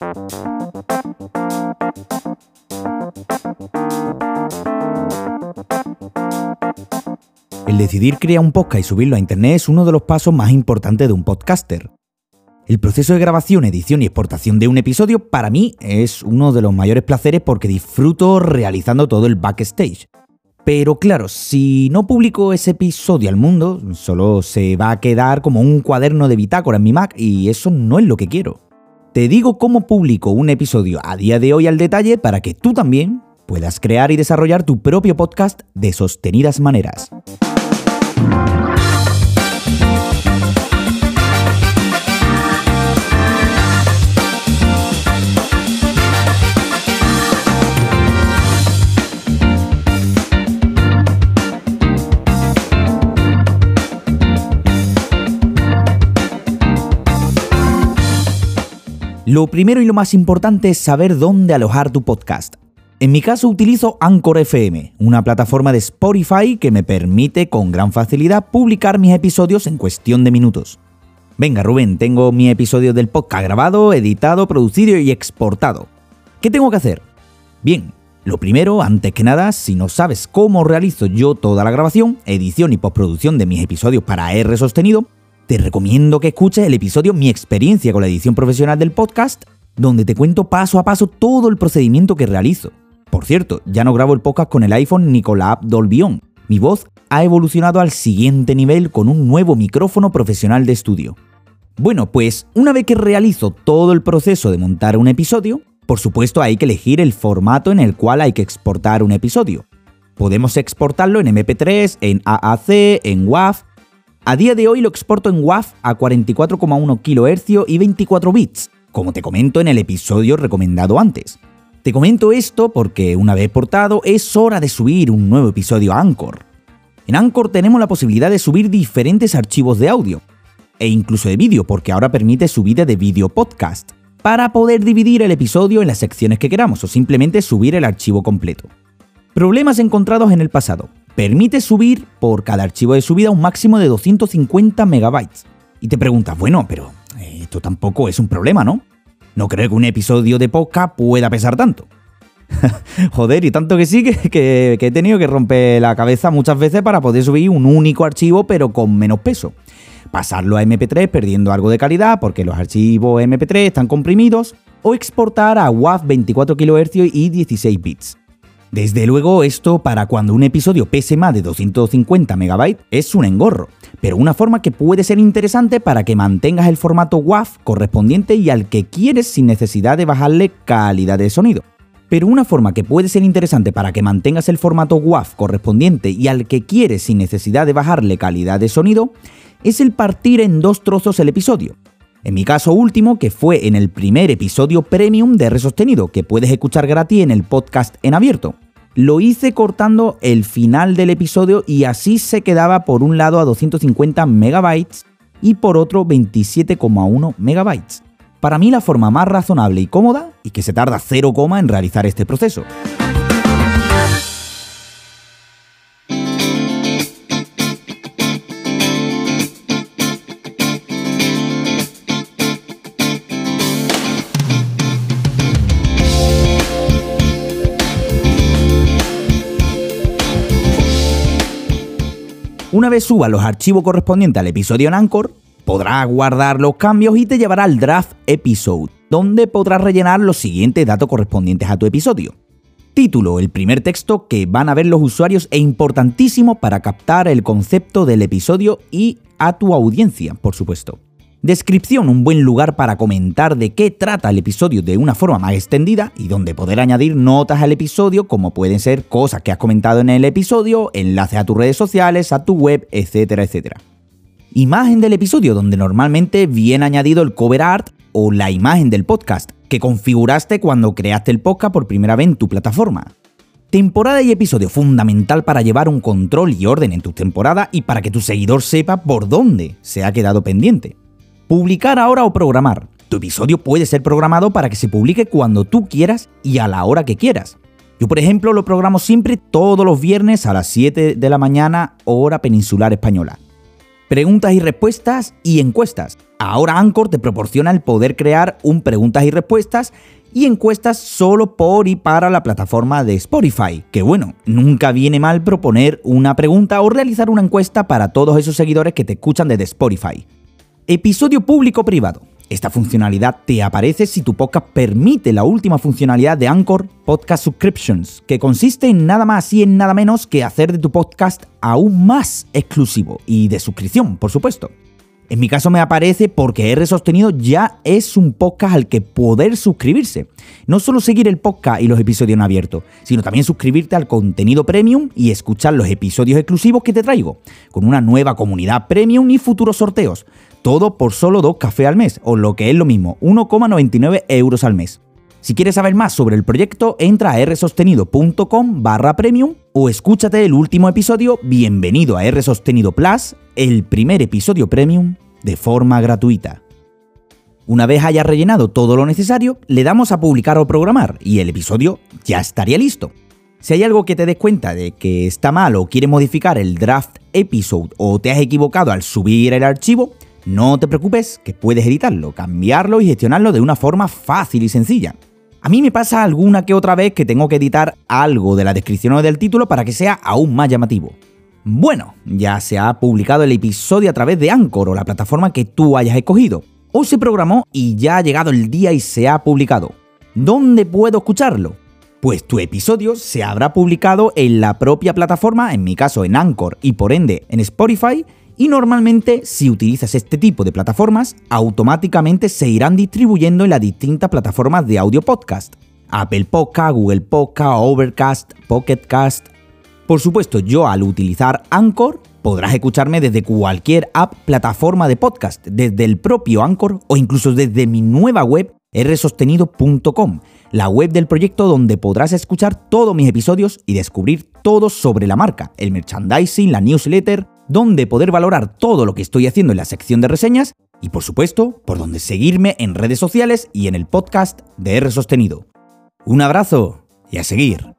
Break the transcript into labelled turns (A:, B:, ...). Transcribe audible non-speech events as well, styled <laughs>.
A: El decidir crear un podcast y subirlo a internet es uno de los pasos más importantes de un podcaster. El proceso de grabación, edición y exportación de un episodio para mí es uno de los mayores placeres porque disfruto realizando todo el backstage. Pero claro, si no publico ese episodio al mundo, solo se va a quedar como un cuaderno de bitácora en mi Mac y eso no es lo que quiero. Te digo cómo publico un episodio a día de hoy al detalle para que tú también puedas crear y desarrollar tu propio podcast de sostenidas maneras. Lo primero y lo más importante es saber dónde alojar tu podcast. En mi caso utilizo Anchor FM, una plataforma de Spotify que me permite con gran facilidad publicar mis episodios en cuestión de minutos. Venga Rubén, tengo mi episodio del podcast grabado, editado, producido y exportado. ¿Qué tengo que hacer? Bien, lo primero, antes que nada, si no sabes cómo realizo yo toda la grabación, edición y postproducción de mis episodios para R sostenido, te recomiendo que escuches el episodio Mi experiencia con la edición profesional del podcast, donde te cuento paso a paso todo el procedimiento que realizo. Por cierto, ya no grabo el podcast con el iPhone ni con la app Dolby On. Mi voz ha evolucionado al siguiente nivel con un nuevo micrófono profesional de estudio. Bueno, pues una vez que realizo todo el proceso de montar un episodio, por supuesto hay que elegir el formato en el cual hay que exportar un episodio. Podemos exportarlo en MP3, en AAC, en WAV a día de hoy lo exporto en WAV a 44,1 kHz y 24 bits, como te comento en el episodio recomendado antes. Te comento esto porque una vez portado es hora de subir un nuevo episodio a Anchor. En Anchor tenemos la posibilidad de subir diferentes archivos de audio e incluso de vídeo porque ahora permite subida de vídeo podcast para poder dividir el episodio en las secciones que queramos o simplemente subir el archivo completo. Problemas encontrados en el pasado permite subir por cada archivo de subida un máximo de 250 megabytes. Y te preguntas, bueno, pero eh, esto tampoco es un problema, ¿no? No creo que un episodio de podcast pueda pesar tanto. <laughs> Joder, y tanto que sí que, he tenido que romper la cabeza muchas veces para poder subir un único archivo pero con menos peso. Pasarlo a MP3 perdiendo algo de calidad porque los archivos MP3 están comprimidos o exportar a WAV 24 kHz y 16 bits. Desde luego, esto para cuando un episodio pese más de 250 MB es un engorro, pero una forma que puede ser interesante para que mantengas el formato WAV correspondiente y al que quieres sin necesidad de bajarle calidad de sonido. Pero una forma que puede ser interesante para que mantengas el formato WAV correspondiente y al que quieres sin necesidad de bajarle calidad de sonido es el partir en dos trozos el episodio. En mi caso último, que fue en el primer episodio premium de Resostenido, que puedes escuchar gratis en el podcast en abierto. Lo hice cortando el final del episodio y así se quedaba por un lado a 250 megabytes y por otro 27,1 megabytes. Para mí la forma más razonable y cómoda y que se tarda 0, en realizar este proceso. Una vez suba los archivos correspondientes al episodio en Anchor, podrás guardar los cambios y te llevará al draft episode, donde podrás rellenar los siguientes datos correspondientes a tu episodio. Título, el primer texto que van a ver los usuarios e importantísimo para captar el concepto del episodio y a tu audiencia, por supuesto. Descripción, un buen lugar para comentar de qué trata el episodio de una forma más extendida y donde poder añadir notas al episodio como pueden ser cosas que has comentado en el episodio, enlaces a tus redes sociales, a tu web, etcétera, etcétera. Imagen del episodio donde normalmente viene añadido el cover art o la imagen del podcast que configuraste cuando creaste el podcast por primera vez en tu plataforma. Temporada y episodio fundamental para llevar un control y orden en tu temporada y para que tu seguidor sepa por dónde se ha quedado pendiente. Publicar ahora o programar. Tu episodio puede ser programado para que se publique cuando tú quieras y a la hora que quieras. Yo, por ejemplo, lo programo siempre todos los viernes a las 7 de la mañana, hora peninsular española. preguntas y respuestas y encuestas. Ahora Anchor te proporciona el poder crear un preguntas y respuestas y encuestas solo por y para la plataforma de Spotify. Que bueno, nunca viene mal proponer una pregunta o realizar una encuesta para todos esos seguidores que te escuchan desde Spotify. Episodio público privado. Esta funcionalidad te aparece si tu podcast permite la última funcionalidad de Anchor Podcast Subscriptions, que consiste en nada más y en nada menos que hacer de tu podcast aún más exclusivo y de suscripción, por supuesto. En mi caso me aparece porque R sostenido ya es un podcast al que poder suscribirse. No solo seguir el podcast y los episodios en abierto, sino también suscribirte al contenido premium y escuchar los episodios exclusivos que te traigo, con una nueva comunidad premium y futuros sorteos. Todo por solo 2 cafés al mes, o lo que es lo mismo, 1,99 euros al mes. Si quieres saber más sobre el proyecto, entra a rsostenido.com barra premium o escúchate el último episodio Bienvenido a R Sostenido Plus, el primer episodio premium de forma gratuita. Una vez haya rellenado todo lo necesario, le damos a publicar o programar y el episodio ya estaría listo. Si hay algo que te des cuenta de que está mal o quieres modificar el draft episode o te has equivocado al subir el archivo, no te preocupes que puedes editarlo, cambiarlo y gestionarlo de una forma fácil y sencilla. A mí me pasa alguna que otra vez que tengo que editar algo de la descripción o del título para que sea aún más llamativo. Bueno, ya se ha publicado el episodio a través de Anchor o la plataforma que tú hayas escogido. O se programó y ya ha llegado el día y se ha publicado. ¿Dónde puedo escucharlo? Pues tu episodio se habrá publicado en la propia plataforma, en mi caso en Anchor y por ende en Spotify, y normalmente si utilizas este tipo de plataformas, automáticamente se irán distribuyendo en las distintas plataformas de audio podcast. Apple Podcast, Google Podcast, Overcast, Pocketcast. Por supuesto, yo al utilizar Anchor podrás escucharme desde cualquier app, plataforma de podcast, desde el propio Anchor o incluso desde mi nueva web rsostenido.com, la web del proyecto donde podrás escuchar todos mis episodios y descubrir todo sobre la marca, el merchandising, la newsletter, donde poder valorar todo lo que estoy haciendo en la sección de reseñas y por supuesto por donde seguirme en redes sociales y en el podcast de R Sostenido. Un abrazo y a seguir.